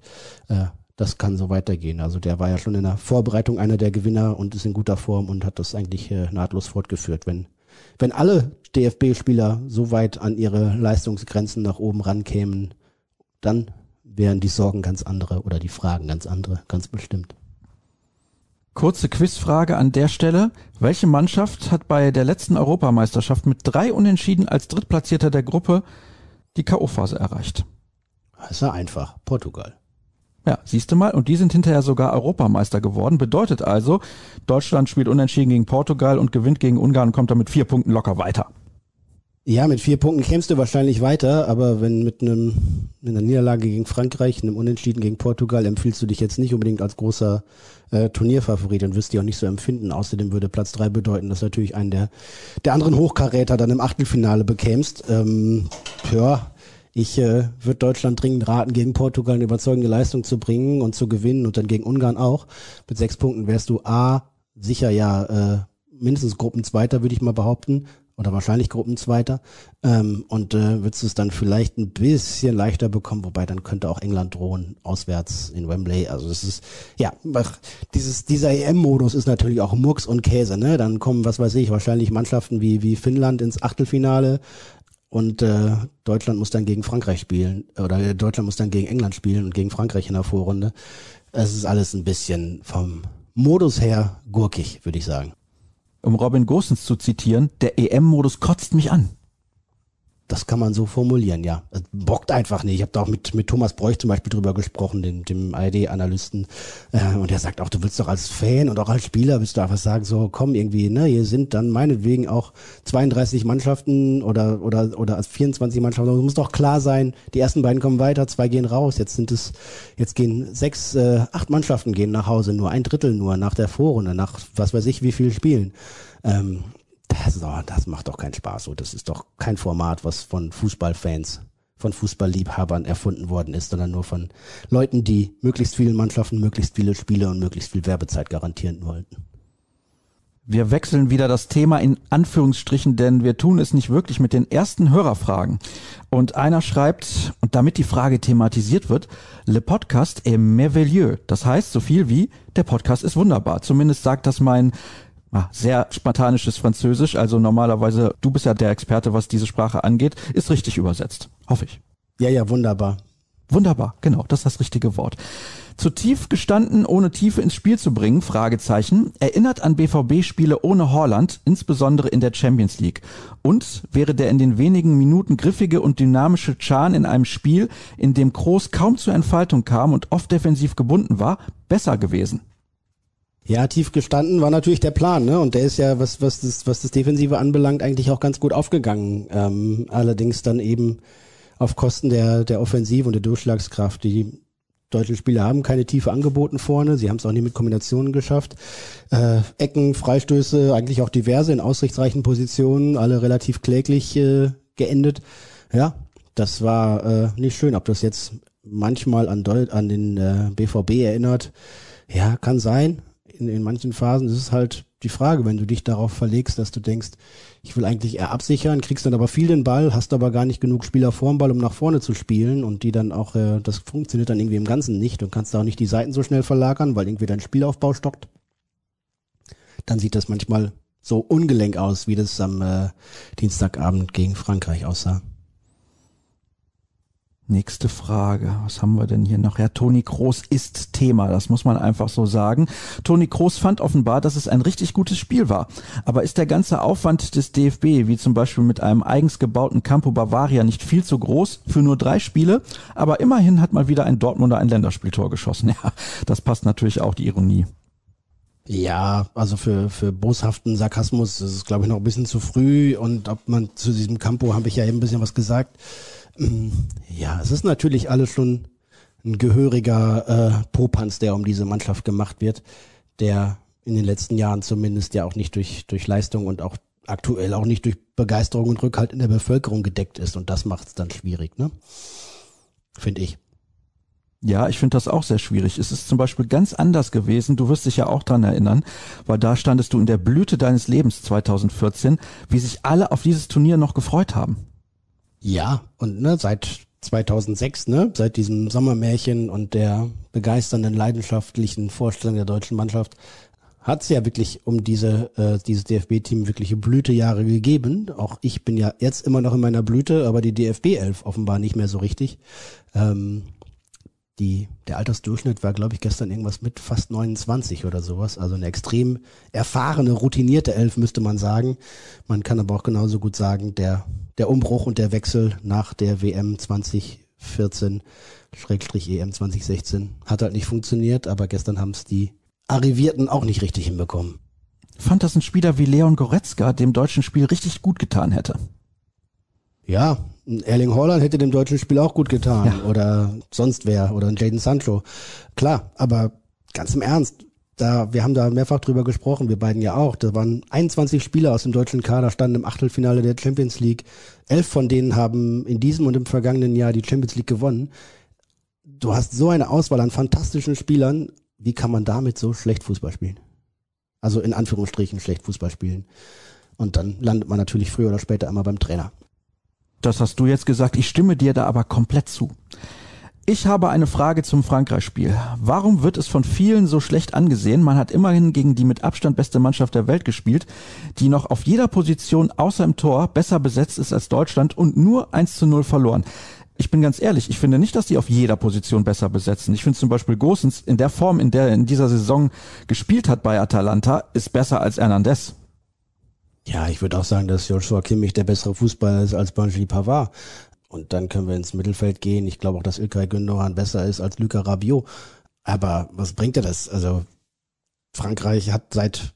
Äh, das kann so weitergehen. Also der war ja schon in der Vorbereitung einer der Gewinner und ist in guter Form und hat das eigentlich äh, nahtlos fortgeführt. Wenn, wenn alle DFB-Spieler so weit an ihre Leistungsgrenzen nach oben rankämen, dann wären die Sorgen ganz andere oder die Fragen ganz andere, ganz bestimmt. Kurze Quizfrage an der Stelle. Welche Mannschaft hat bei der letzten Europameisterschaft mit drei Unentschieden als Drittplatzierter der Gruppe die K.O.-Phase erreicht? Das ist ja einfach. Portugal. Ja, siehst du mal, und die sind hinterher sogar Europameister geworden. Bedeutet also, Deutschland spielt unentschieden gegen Portugal und gewinnt gegen Ungarn und kommt damit vier Punkten locker weiter. Ja, mit vier Punkten kämst du wahrscheinlich weiter, aber wenn mit einem mit einer Niederlage gegen Frankreich, einem Unentschieden gegen Portugal, empfiehlst du dich jetzt nicht unbedingt als großer äh, Turnierfavorit und wirst die auch nicht so empfinden. Außerdem würde Platz drei bedeuten, dass natürlich einen der, der anderen Hochkaräter dann im Achtelfinale bekämst. Ähm, ja, ich äh, würde Deutschland dringend raten, gegen Portugal eine überzeugende Leistung zu bringen und zu gewinnen und dann gegen Ungarn auch. Mit sechs Punkten wärst du A, sicher ja äh, mindestens Gruppenzweiter, würde ich mal behaupten oder wahrscheinlich Gruppenzweiter ähm, und äh, würdest du es dann vielleicht ein bisschen leichter bekommen, wobei dann könnte auch England drohen, auswärts in Wembley. Also es ist, ja, dieses, dieser EM-Modus ist natürlich auch Murks und Käse, ne? Dann kommen, was weiß ich, wahrscheinlich Mannschaften wie, wie Finnland ins Achtelfinale und äh, Deutschland muss dann gegen Frankreich spielen oder Deutschland muss dann gegen England spielen und gegen Frankreich in der Vorrunde. Es ist alles ein bisschen vom Modus her gurkig, würde ich sagen um Robin Gosens zu zitieren, der EM-Modus kotzt mich an. Das kann man so formulieren, ja. Es bockt einfach nicht. Ich habe da auch mit, mit Thomas Bräuch zum Beispiel drüber gesprochen, dem, dem ARD-Analysten. Äh, und er sagt auch, du willst doch als Fan und auch als Spieler willst du einfach sagen, so komm irgendwie, ne, hier sind dann meinetwegen auch 32 Mannschaften oder oder oder 24 Mannschaften. Es muss doch klar sein, die ersten beiden kommen weiter, zwei gehen raus. Jetzt sind es, jetzt gehen sechs, äh, acht Mannschaften gehen nach Hause, nur ein Drittel nur nach der Vorrunde, nach was weiß ich wie viel Spielen. Ähm, das, oh, das macht doch keinen Spaß. So, das ist doch kein Format, was von Fußballfans, von Fußballliebhabern erfunden worden ist, sondern nur von Leuten, die möglichst vielen Mannschaften, möglichst viele Spiele und möglichst viel Werbezeit garantieren wollten. Wir wechseln wieder das Thema in Anführungsstrichen, denn wir tun es nicht wirklich mit den ersten Hörerfragen. Und einer schreibt, und damit die Frage thematisiert wird, Le Podcast est merveilleux. Das heißt so viel wie, der Podcast ist wunderbar. Zumindest sagt das mein ah, sehr spartanisches Französisch, also normalerweise, du bist ja der Experte, was diese Sprache angeht, ist richtig übersetzt. Hoffe ich. Ja, ja, wunderbar. Wunderbar, genau, das ist das richtige Wort. Zu tief gestanden, ohne Tiefe ins Spiel zu bringen, Fragezeichen, erinnert an BVB-Spiele ohne Holland, insbesondere in der Champions League. Und wäre der in den wenigen Minuten griffige und dynamische Chan in einem Spiel, in dem Kroos kaum zur Entfaltung kam und oft defensiv gebunden war, besser gewesen? Ja, tief gestanden war natürlich der Plan, ne? Und der ist ja, was, was das, was das Defensive anbelangt, eigentlich auch ganz gut aufgegangen. Ähm, allerdings dann eben auf Kosten der, der Offensive und der Durchschlagskraft. Die deutschen Spieler haben keine Tiefe angeboten vorne. Sie haben es auch nie mit Kombinationen geschafft. Äh, Ecken, Freistöße, eigentlich auch diverse in ausrichtsreichen Positionen, alle relativ kläglich äh, geendet. Ja, das war äh, nicht schön. Ob das jetzt manchmal an, Deu an den äh, BVB erinnert, ja, kann sein in, in manchen Phasen ist es halt die Frage, wenn du dich darauf verlegst, dass du denkst, ich will eigentlich eher absichern, kriegst dann aber viel den Ball, hast aber gar nicht genug Spieler vorm Ball, um nach vorne zu spielen und die dann auch, äh, das funktioniert dann irgendwie im Ganzen nicht und kannst da auch nicht die Seiten so schnell verlagern, weil irgendwie dein Spielaufbau stockt. Dann sieht das manchmal so ungelenk aus, wie das am äh, Dienstagabend gegen Frankreich aussah. Nächste Frage. Was haben wir denn hier noch? Ja, Toni Kroos ist Thema. Das muss man einfach so sagen. Toni Kroos fand offenbar, dass es ein richtig gutes Spiel war. Aber ist der ganze Aufwand des DFB, wie zum Beispiel mit einem eigens gebauten Campo Bavaria, nicht viel zu groß für nur drei Spiele? Aber immerhin hat mal wieder ein Dortmunder ein Länderspieltor geschossen. Ja, das passt natürlich auch die Ironie. Ja, also für, für boshaften Sarkasmus ist es, glaube ich, noch ein bisschen zu früh. Und ob man zu diesem Campo, habe ich ja eben ein bisschen was gesagt, ja, es ist natürlich alles schon ein gehöriger äh, Popanz, der um diese Mannschaft gemacht wird, der in den letzten Jahren zumindest ja auch nicht durch, durch Leistung und auch aktuell auch nicht durch Begeisterung und Rückhalt in der Bevölkerung gedeckt ist. Und das macht es dann schwierig, ne? Finde ich. Ja, ich finde das auch sehr schwierig. Es ist zum Beispiel ganz anders gewesen. Du wirst dich ja auch dran erinnern, weil da standest du in der Blüte deines Lebens 2014, wie sich alle auf dieses Turnier noch gefreut haben. Ja, und ne, seit 2006, ne, seit diesem Sommermärchen und der begeisternden, leidenschaftlichen Vorstellung der deutschen Mannschaft, hat es ja wirklich um diese äh, dieses DFB-Team wirkliche Blütejahre gegeben. Auch ich bin ja jetzt immer noch in meiner Blüte, aber die DFB 11 offenbar nicht mehr so richtig. Ähm, die, der Altersdurchschnitt war, glaube ich, gestern irgendwas mit fast 29 oder sowas. Also eine extrem erfahrene, routinierte Elf, müsste man sagen. Man kann aber auch genauso gut sagen, der, der Umbruch und der Wechsel nach der WM 2014, Schrägstrich EM 2016, hat halt nicht funktioniert, aber gestern haben es die Arrivierten auch nicht richtig hinbekommen. Fand, dass ein Spieler wie Leon Goretzka dem deutschen Spiel richtig gut getan hätte. Ja, Erling Haaland hätte dem deutschen Spiel auch gut getan ja. oder sonst wer oder ein Jaden Sancho. Klar, aber ganz im Ernst, da, wir haben da mehrfach drüber gesprochen, wir beiden ja auch. Da waren 21 Spieler aus dem deutschen Kader, standen im Achtelfinale der Champions League. Elf von denen haben in diesem und im vergangenen Jahr die Champions League gewonnen. Du hast so eine Auswahl an fantastischen Spielern. Wie kann man damit so schlecht Fußball spielen? Also in Anführungsstrichen schlecht Fußball spielen. Und dann landet man natürlich früher oder später immer beim Trainer. Das hast du jetzt gesagt. Ich stimme dir da aber komplett zu. Ich habe eine Frage zum Frankreich-Spiel. Warum wird es von vielen so schlecht angesehen? Man hat immerhin gegen die mit Abstand beste Mannschaft der Welt gespielt, die noch auf jeder Position außer im Tor besser besetzt ist als Deutschland und nur 1 zu 0 verloren. Ich bin ganz ehrlich, ich finde nicht, dass die auf jeder Position besser besetzen. Ich finde zum Beispiel Gosens in der Form, in der er in dieser Saison gespielt hat bei Atalanta, ist besser als Hernandez. Ja, ich würde auch sagen, dass Joshua Kimmich der bessere Fußballer ist als Benji Pavard. Und dann können wir ins Mittelfeld gehen. Ich glaube auch, dass Ilkay Gündogan besser ist als Luca Rabiot. Aber was bringt dir das? Also Frankreich hat seit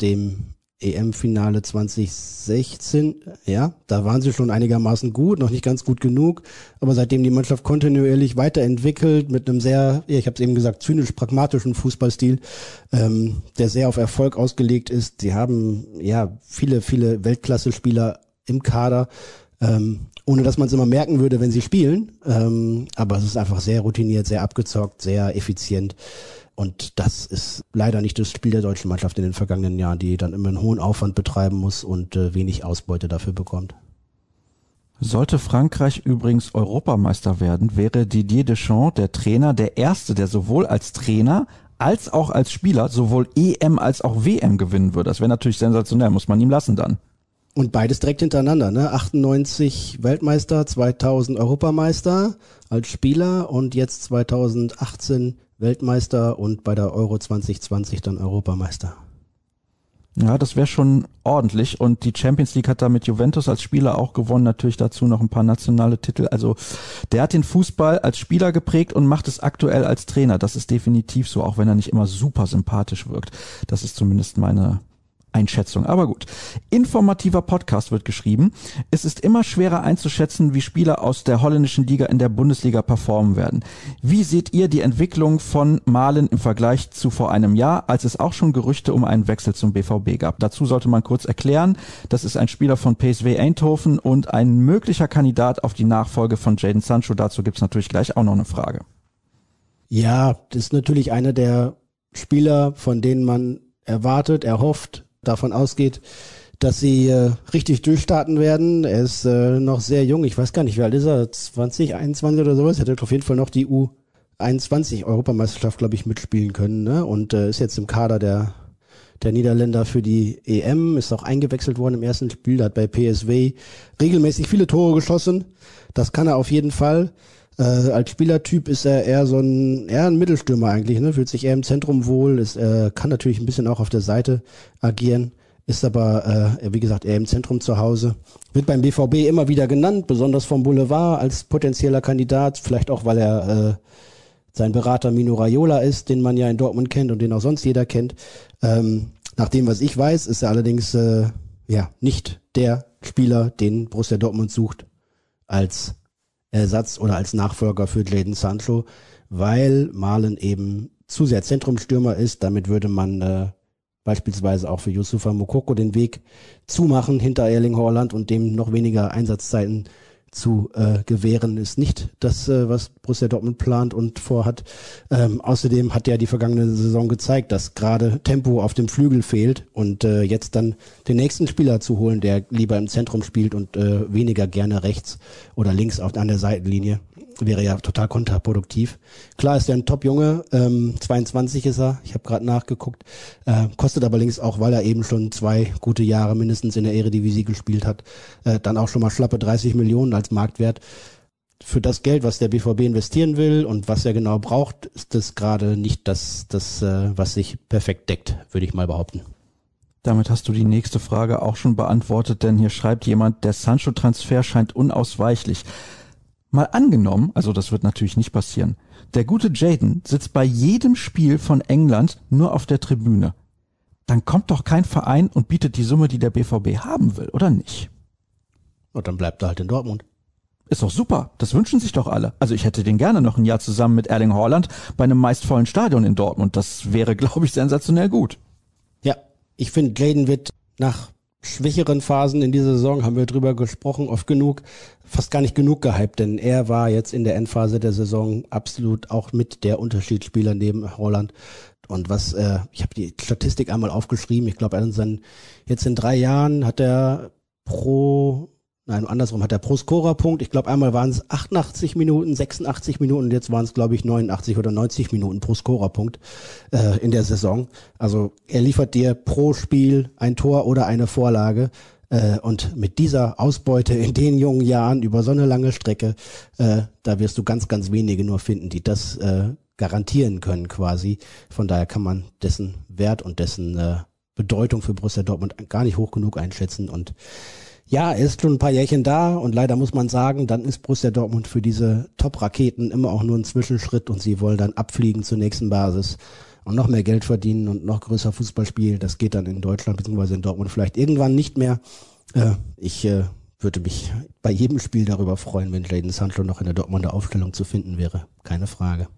dem EM-Finale 2016, ja, da waren sie schon einigermaßen gut, noch nicht ganz gut genug, aber seitdem die Mannschaft kontinuierlich weiterentwickelt mit einem sehr, ich habe es eben gesagt, zynisch-pragmatischen Fußballstil, ähm, der sehr auf Erfolg ausgelegt ist. Sie haben ja viele, viele Weltklasse-Spieler im Kader. Ähm, ohne dass man es immer merken würde, wenn sie spielen. Ähm, aber es ist einfach sehr routiniert, sehr abgezockt, sehr effizient. Und das ist leider nicht das Spiel der deutschen Mannschaft in den vergangenen Jahren, die dann immer einen hohen Aufwand betreiben muss und äh, wenig Ausbeute dafür bekommt. Sollte Frankreich übrigens Europameister werden, wäre Didier Deschamps, der Trainer, der erste, der sowohl als Trainer als auch als Spieler sowohl EM als auch WM gewinnen würde. Das wäre natürlich sensationell, muss man ihm lassen dann. Und beides direkt hintereinander, ne? 98 Weltmeister, 2000 Europameister als Spieler und jetzt 2018 Weltmeister und bei der Euro 2020 dann Europameister. Ja, das wäre schon ordentlich. Und die Champions League hat da mit Juventus als Spieler auch gewonnen. Natürlich dazu noch ein paar nationale Titel. Also der hat den Fußball als Spieler geprägt und macht es aktuell als Trainer. Das ist definitiv so, auch wenn er nicht immer super sympathisch wirkt. Das ist zumindest meine Einschätzung. Aber gut. Informativer Podcast wird geschrieben. Es ist immer schwerer einzuschätzen, wie Spieler aus der holländischen Liga in der Bundesliga performen werden. Wie seht ihr die Entwicklung von Malen im Vergleich zu vor einem Jahr, als es auch schon Gerüchte um einen Wechsel zum BVB gab? Dazu sollte man kurz erklären, das ist ein Spieler von PSW Eindhoven und ein möglicher Kandidat auf die Nachfolge von Jaden Sancho. Dazu gibt's natürlich gleich auch noch eine Frage. Ja, das ist natürlich einer der Spieler, von denen man erwartet, erhofft, davon ausgeht, dass sie äh, richtig durchstarten werden. Er ist äh, noch sehr jung. Ich weiß gar nicht, wie alt ist er? 20, 21 oder sowas. Hätte auf jeden Fall noch die U21 Europameisterschaft, glaube ich, mitspielen können. Ne? Und äh, ist jetzt im Kader der der Niederländer für die EM, ist auch eingewechselt worden im ersten Spiel, hat bei PSW regelmäßig viele Tore geschossen. Das kann er auf jeden Fall. Äh, als Spielertyp ist er eher so ein, eher ein Mittelstürmer eigentlich, ne? Fühlt sich eher im Zentrum wohl, ist, äh, kann natürlich ein bisschen auch auf der Seite agieren, ist aber, äh, wie gesagt, eher im Zentrum zu Hause. Wird beim BVB immer wieder genannt, besonders vom Boulevard als potenzieller Kandidat, vielleicht auch, weil er äh, sein Berater Mino Raiola ist, den man ja in Dortmund kennt und den auch sonst jeder kennt. Ähm, nach dem, was ich weiß, ist er allerdings äh, ja nicht der Spieler, den Borussia Dortmund sucht als Ersatz oder als Nachfolger für Jadon Sancho, weil Malen eben zu sehr Zentrumstürmer ist. Damit würde man äh, beispielsweise auch für Yusufa Mokoko den Weg zumachen hinter Erling Haaland und dem noch weniger Einsatzzeiten zu äh, gewähren, ist nicht das, äh, was Borussia Dortmund plant und vorhat. Ähm, außerdem hat ja die vergangene Saison gezeigt, dass gerade Tempo auf dem Flügel fehlt und äh, jetzt dann den nächsten Spieler zu holen, der lieber im Zentrum spielt und äh, weniger gerne rechts oder links auf, an der Seitenlinie, wäre ja total kontraproduktiv. Klar ist er ein Top-Junge, ähm, 22 ist er, ich habe gerade nachgeguckt, äh, kostet aber links auch, weil er eben schon zwei gute Jahre mindestens in der Eredivisie gespielt hat, äh, dann auch schon mal schlappe 30 Millionen als Marktwert. Für das Geld, was der BVB investieren will und was er genau braucht, ist das gerade nicht das, das äh, was sich perfekt deckt, würde ich mal behaupten. Damit hast du die nächste Frage auch schon beantwortet, denn hier schreibt jemand, der Sancho-Transfer scheint unausweichlich. Mal angenommen, also das wird natürlich nicht passieren, der gute Jaden sitzt bei jedem Spiel von England nur auf der Tribüne. Dann kommt doch kein Verein und bietet die Summe, die der BVB haben will, oder nicht? Und dann bleibt er halt in Dortmund. Ist doch super. Das wünschen sich doch alle. Also ich hätte den gerne noch ein Jahr zusammen mit Erling Haaland bei einem meist vollen Stadion in Dortmund. Das wäre, glaube ich, sensationell gut. Ja, ich finde, Jaden wird nach schwächeren Phasen in dieser Saison, haben wir drüber gesprochen, oft genug, fast gar nicht genug gehypt, denn er war jetzt in der Endphase der Saison absolut auch mit der Unterschiedsspieler neben Holland. Und was, äh, ich habe die Statistik einmal aufgeschrieben, ich glaube, jetzt in drei Jahren hat er pro Nein, andersrum hat er pro Scorer-Punkt. Ich glaube, einmal waren es 88 Minuten, 86 Minuten und jetzt waren es, glaube ich, 89 oder 90 Minuten pro Scorer-Punkt äh, in der Saison. Also er liefert dir pro Spiel ein Tor oder eine Vorlage. Äh, und mit dieser Ausbeute in den jungen Jahren über so eine lange Strecke, äh, da wirst du ganz, ganz wenige nur finden, die das äh, garantieren können quasi. Von daher kann man dessen Wert und dessen äh, Bedeutung für Borussia Dortmund gar nicht hoch genug einschätzen und ja, er ist schon ein paar Jährchen da und leider muss man sagen, dann ist Borussia Dortmund für diese Top-Raketen immer auch nur ein Zwischenschritt und sie wollen dann abfliegen zur nächsten Basis und noch mehr Geld verdienen und noch größer Fußball spielen. Das geht dann in Deutschland bzw. in Dortmund vielleicht irgendwann nicht mehr. Äh, ich äh, würde mich bei jedem Spiel darüber freuen, wenn Jadon Sancho noch in der Dortmunder Aufstellung zu finden wäre. Keine Frage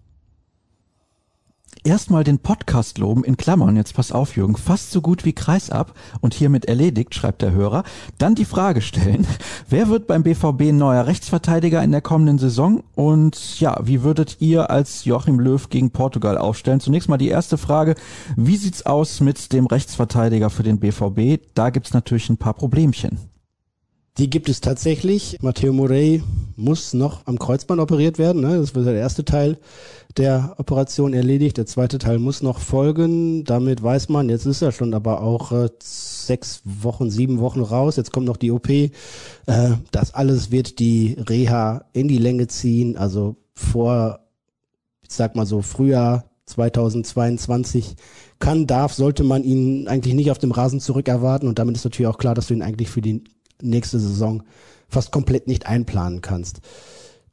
erstmal den Podcast loben, in Klammern, jetzt pass auf, Jürgen, fast so gut wie Kreisab und hiermit erledigt, schreibt der Hörer. Dann die Frage stellen, wer wird beim BVB neuer Rechtsverteidiger in der kommenden Saison? Und ja, wie würdet ihr als Joachim Löw gegen Portugal aufstellen? Zunächst mal die erste Frage, wie sieht's aus mit dem Rechtsverteidiger für den BVB? Da gibt's natürlich ein paar Problemchen. Die gibt es tatsächlich. Matteo Morey muss noch am Kreuzband operiert werden. Ne? Das wird der erste Teil der Operation erledigt. Der zweite Teil muss noch folgen. Damit weiß man, jetzt ist er schon aber auch äh, sechs Wochen, sieben Wochen raus. Jetzt kommt noch die OP. Äh, das alles wird die Reha in die Länge ziehen. Also vor, ich sag mal so, Frühjahr 2022 kann, darf, sollte man ihn eigentlich nicht auf dem Rasen zurück erwarten. Und damit ist natürlich auch klar, dass du ihn eigentlich für die nächste Saison fast komplett nicht einplanen kannst.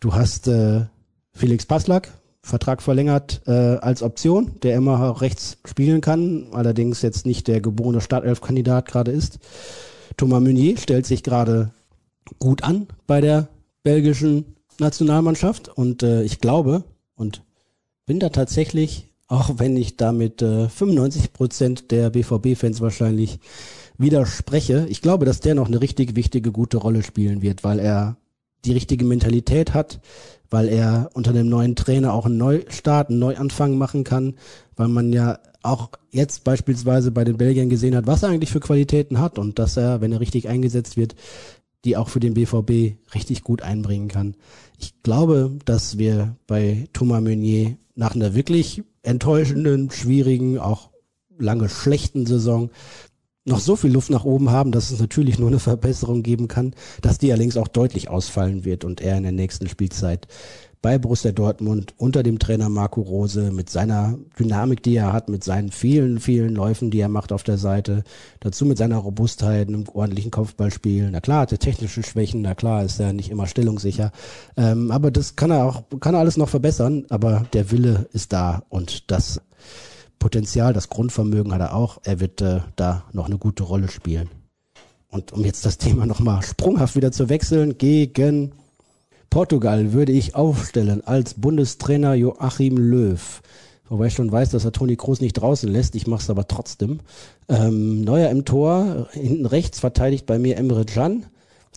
Du hast äh, Felix Passlack, Vertrag verlängert äh, als Option, der immer rechts spielen kann, allerdings jetzt nicht der geborene Startelf-Kandidat gerade ist. Thomas Meunier stellt sich gerade gut an bei der belgischen Nationalmannschaft und äh, ich glaube und bin da tatsächlich, auch wenn ich damit äh, 95 Prozent der BVB-Fans wahrscheinlich widerspreche. Ich glaube, dass der noch eine richtig wichtige, gute Rolle spielen wird, weil er die richtige Mentalität hat, weil er unter dem neuen Trainer auch einen Neustart, einen Neuanfang machen kann, weil man ja auch jetzt beispielsweise bei den Belgiern gesehen hat, was er eigentlich für Qualitäten hat und dass er, wenn er richtig eingesetzt wird, die auch für den BVB richtig gut einbringen kann. Ich glaube, dass wir bei Thomas Meunier nach einer wirklich enttäuschenden, schwierigen, auch lange schlechten Saison noch so viel Luft nach oben haben, dass es natürlich nur eine Verbesserung geben kann, dass die allerdings auch deutlich ausfallen wird und er in der nächsten Spielzeit bei Borussia Dortmund unter dem Trainer Marco Rose mit seiner Dynamik, die er hat, mit seinen vielen, vielen Läufen, die er macht auf der Seite, dazu mit seiner Robustheit, einem ordentlichen Kopfballspiel. Na klar, hat er technische Schwächen, na klar ist er nicht immer stellungssicher, ähm, aber das kann er auch, kann er alles noch verbessern, aber der Wille ist da und das Potenzial, das Grundvermögen hat er auch. Er wird äh, da noch eine gute Rolle spielen. Und um jetzt das Thema nochmal sprunghaft wieder zu wechseln, gegen Portugal würde ich aufstellen als Bundestrainer Joachim Löw. Wobei ich schon weiß, dass er Toni Kroos nicht draußen lässt. Ich mache es aber trotzdem. Ähm, Neuer im Tor, hinten rechts verteidigt bei mir Emre Can.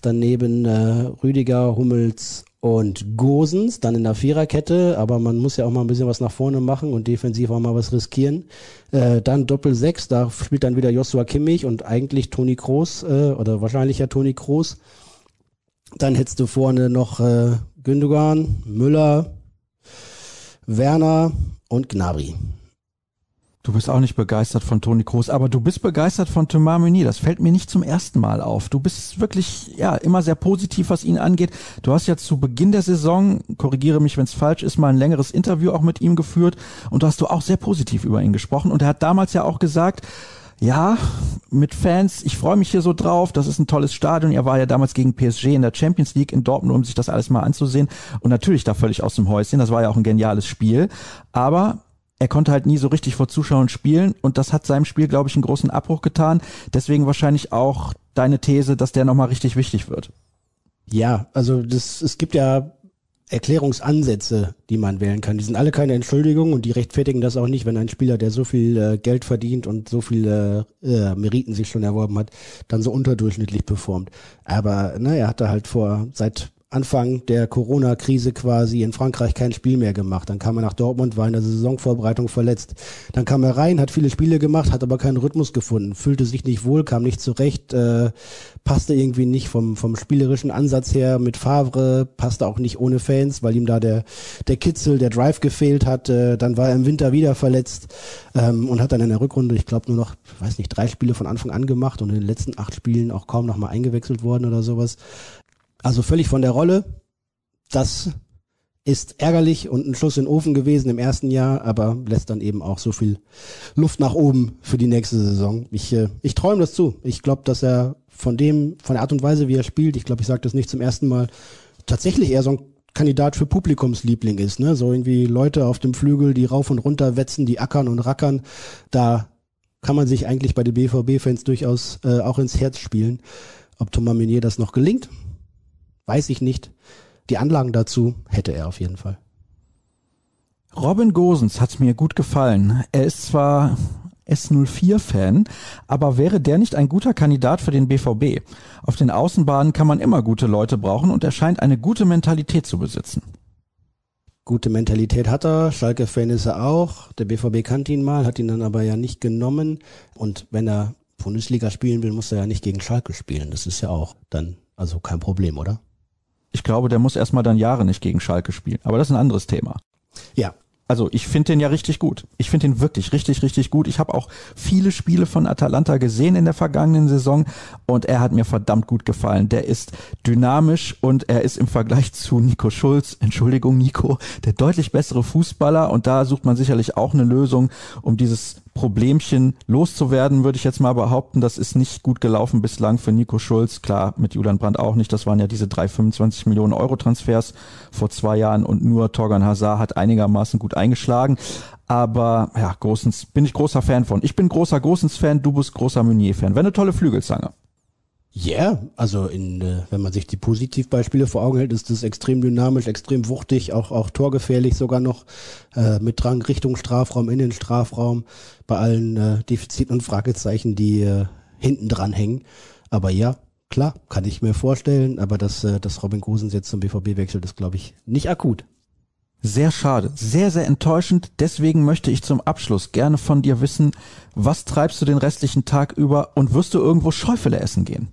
Daneben äh, Rüdiger, Hummels und Gosens dann in der Viererkette, aber man muss ja auch mal ein bisschen was nach vorne machen und defensiv auch mal was riskieren. Äh, dann Doppel 6, da spielt dann wieder Joshua Kimmich und eigentlich Toni Kroos äh, oder wahrscheinlich ja Toni Kroos. Dann hättest du vorne noch äh, Gündogan, Müller, Werner und Gnabry. Du bist auch nicht begeistert von Toni Kroos, aber du bist begeistert von Thomas Meunier. Das fällt mir nicht zum ersten Mal auf. Du bist wirklich ja immer sehr positiv, was ihn angeht. Du hast ja zu Beginn der Saison, korrigiere mich, wenn es falsch ist, mal ein längeres Interview auch mit ihm geführt und da hast du auch sehr positiv über ihn gesprochen. Und er hat damals ja auch gesagt, ja, mit Fans, ich freue mich hier so drauf, das ist ein tolles Stadion. Er war ja damals gegen PSG in der Champions League in Dortmund, um sich das alles mal anzusehen. Und natürlich da völlig aus dem Häuschen, das war ja auch ein geniales Spiel. Aber er konnte halt nie so richtig vor Zuschauern spielen und das hat seinem Spiel, glaube ich, einen großen Abbruch getan. Deswegen wahrscheinlich auch deine These, dass der nochmal richtig wichtig wird. Ja, also das, es gibt ja Erklärungsansätze, die man wählen kann. Die sind alle keine Entschuldigung und die rechtfertigen das auch nicht, wenn ein Spieler, der so viel äh, Geld verdient und so viele äh, Meriten sich schon erworben hat, dann so unterdurchschnittlich performt. Aber ne, er hatte halt vor seit Anfang der Corona-Krise quasi in Frankreich kein Spiel mehr gemacht. Dann kam er nach Dortmund, war in der Saisonvorbereitung verletzt. Dann kam er rein, hat viele Spiele gemacht, hat aber keinen Rhythmus gefunden, fühlte sich nicht wohl, kam nicht zurecht, äh, passte irgendwie nicht vom, vom spielerischen Ansatz her mit Favre, passte auch nicht ohne Fans, weil ihm da der, der Kitzel, der Drive gefehlt hat. Äh, dann war er im Winter wieder verletzt ähm, und hat dann in der Rückrunde, ich glaube, nur noch, weiß nicht, drei Spiele von Anfang an gemacht und in den letzten acht Spielen auch kaum noch mal eingewechselt worden oder sowas. Also völlig von der Rolle. Das ist ärgerlich und ein Schuss in den Ofen gewesen im ersten Jahr, aber lässt dann eben auch so viel Luft nach oben für die nächste Saison. Ich, äh, ich träume das zu. Ich glaube, dass er von dem, von der Art und Weise, wie er spielt, ich glaube, ich sage das nicht zum ersten Mal, tatsächlich eher so ein Kandidat für Publikumsliebling ist, ne? So irgendwie Leute auf dem Flügel, die rauf und runter wetzen, die ackern und rackern. Da kann man sich eigentlich bei den BVB-Fans durchaus äh, auch ins Herz spielen. Ob Thomas Meunier das noch gelingt, Weiß ich nicht. Die Anlagen dazu hätte er auf jeden Fall. Robin Gosens hat mir gut gefallen. Er ist zwar S04-Fan, aber wäre der nicht ein guter Kandidat für den BVB? Auf den Außenbahnen kann man immer gute Leute brauchen und er scheint eine gute Mentalität zu besitzen. Gute Mentalität hat er, Schalke-Fan ist er auch. Der BVB kannte ihn mal, hat ihn dann aber ja nicht genommen. Und wenn er Bundesliga spielen will, muss er ja nicht gegen Schalke spielen. Das ist ja auch dann also kein Problem, oder? Ich glaube, der muss erstmal dann Jahre nicht gegen Schalke spielen. Aber das ist ein anderes Thema. Ja. Also ich finde den ja richtig gut. Ich finde den wirklich richtig, richtig gut. Ich habe auch viele Spiele von Atalanta gesehen in der vergangenen Saison und er hat mir verdammt gut gefallen. Der ist dynamisch und er ist im Vergleich zu Nico Schulz, Entschuldigung Nico, der deutlich bessere Fußballer und da sucht man sicherlich auch eine Lösung, um dieses Problemchen loszuwerden, würde ich jetzt mal behaupten. Das ist nicht gut gelaufen bislang für Nico Schulz. Klar, mit Julian Brandt auch nicht. Das waren ja diese drei 25 Millionen Euro Transfers vor zwei Jahren und nur Torgan Hazard hat einigermaßen gut eingeschlagen. Aber ja, Großens bin ich großer Fan von. Ich bin großer Großens-Fan, du bist großer Meunier-Fan. Wäre eine tolle Flügelzange. Ja, yeah, also in, äh, wenn man sich die Positivbeispiele vor Augen hält, ist das extrem dynamisch, extrem wuchtig, auch auch torgefährlich sogar noch äh, mit Drang Richtung Strafraum, in den Strafraum, bei allen äh, Defiziten und Fragezeichen, die äh, hinten dran hängen. Aber ja, klar, kann ich mir vorstellen, aber dass, äh, dass Robin Gosens jetzt zum BVB wechselt, ist, glaube ich, nicht akut. Sehr schade, sehr, sehr enttäuschend. Deswegen möchte ich zum Abschluss gerne von dir wissen, was treibst du den restlichen Tag über und wirst du irgendwo Schäufele essen gehen?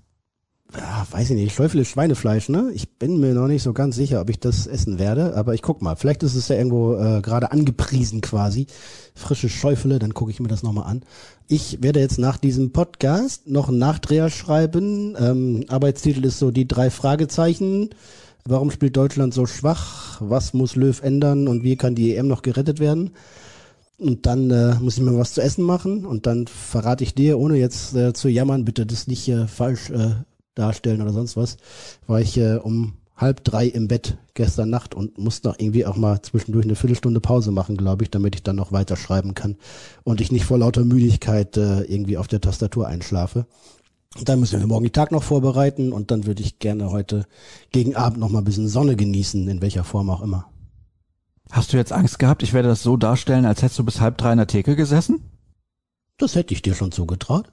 Ja, weiß ich nicht, Schäufele Schweinefleisch, ne? Ich bin mir noch nicht so ganz sicher, ob ich das essen werde, aber ich guck mal. Vielleicht ist es ja irgendwo äh, gerade angepriesen quasi. Frische Schäufele, dann gucke ich mir das nochmal an. Ich werde jetzt nach diesem Podcast noch einen Nachdreher schreiben. Ähm, Arbeitstitel ist so die drei Fragezeichen. Warum spielt Deutschland so schwach? Was muss Löw ändern und wie kann die EM noch gerettet werden? Und dann äh, muss ich mir was zu essen machen und dann verrate ich dir, ohne jetzt äh, zu jammern, bitte das nicht äh, falsch äh, darstellen oder sonst was, war ich äh, um halb drei im Bett gestern Nacht und musste noch irgendwie auch mal zwischendurch eine Viertelstunde Pause machen, glaube ich, damit ich dann noch weiterschreiben kann und ich nicht vor lauter Müdigkeit äh, irgendwie auf der Tastatur einschlafe. Und dann müssen wir morgen den Tag noch vorbereiten und dann würde ich gerne heute gegen Abend noch mal ein bisschen Sonne genießen, in welcher Form auch immer. Hast du jetzt Angst gehabt, ich werde das so darstellen, als hättest du bis halb drei in der Theke gesessen? Das hätte ich dir schon zugetraut.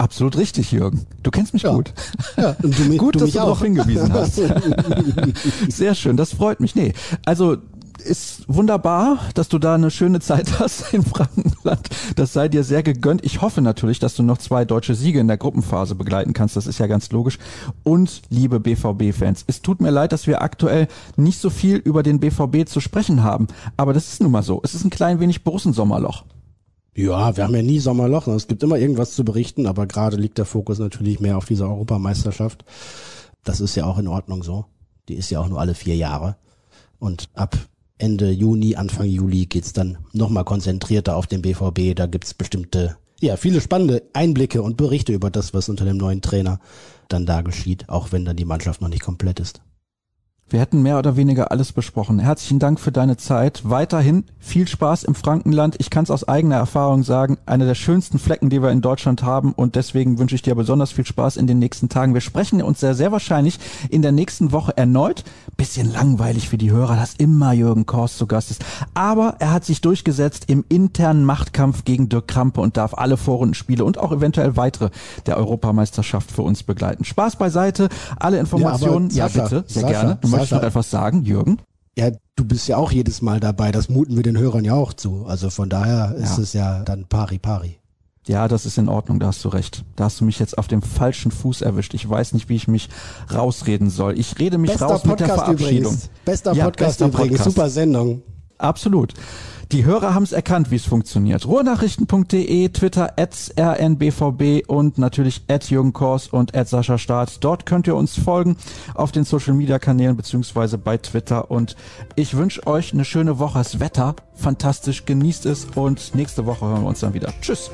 Absolut richtig, Jürgen. Du kennst mich ja. gut. Ja, und du, gut, du dass du darauf hingewiesen hast. Sehr schön, das freut mich. Nee, also ist wunderbar, dass du da eine schöne Zeit hast in Frankenland. Das sei dir sehr gegönnt. Ich hoffe natürlich, dass du noch zwei deutsche Siege in der Gruppenphase begleiten kannst. Das ist ja ganz logisch. Und liebe BVB-Fans, es tut mir leid, dass wir aktuell nicht so viel über den BVB zu sprechen haben. Aber das ist nun mal so. Es ist ein klein wenig Borussen-Sommerloch. Ja, wir haben ja nie Sommerloch. Es gibt immer irgendwas zu berichten, aber gerade liegt der Fokus natürlich mehr auf dieser Europameisterschaft. Das ist ja auch in Ordnung so. Die ist ja auch nur alle vier Jahre. Und ab Ende Juni, Anfang Juli geht's dann nochmal konzentrierter auf den BVB. Da gibt's bestimmte, ja, viele spannende Einblicke und Berichte über das, was unter dem neuen Trainer dann da geschieht, auch wenn dann die Mannschaft noch nicht komplett ist. Wir hätten mehr oder weniger alles besprochen. Herzlichen Dank für deine Zeit. Weiterhin viel Spaß im Frankenland. Ich kann es aus eigener Erfahrung sagen, einer der schönsten Flecken, die wir in Deutschland haben. Und deswegen wünsche ich dir besonders viel Spaß in den nächsten Tagen. Wir sprechen uns sehr, sehr wahrscheinlich in der nächsten Woche erneut. Bisschen langweilig für die Hörer, dass immer Jürgen Kors zu Gast ist. Aber er hat sich durchgesetzt im internen Machtkampf gegen Dirk Krampe und darf alle Vorrundenspiele und auch eventuell weitere der Europameisterschaft für uns begleiten. Spaß beiseite. Alle Informationen, ja, ja bitte, sehr Sascha, gerne. Du möchtest noch etwas sagen, Jürgen? Ja, du bist ja auch jedes Mal dabei. Das muten wir den Hörern ja auch zu. Also von daher ist ja. es ja dann pari pari. Ja, das ist in Ordnung, da hast du recht. Da hast du mich jetzt auf dem falschen Fuß erwischt. Ich weiß nicht, wie ich mich rausreden soll. Ich rede mich bester raus Podcast mit der Verabschiedung. Übrigens. Bester ja, Podcast bester übrigens, Podcast. super Sendung. Absolut. Die Hörer haben es erkannt, wie es funktioniert. Ruhrnachrichten.de, Twitter at rnbvb und natürlich at Jürgen Kors und at Sascha Staat. Dort könnt ihr uns folgen auf den Social Media Kanälen beziehungsweise bei Twitter und ich wünsche euch eine schöne Woche. Das Wetter fantastisch, genießt es und nächste Woche hören wir uns dann wieder. Tschüss.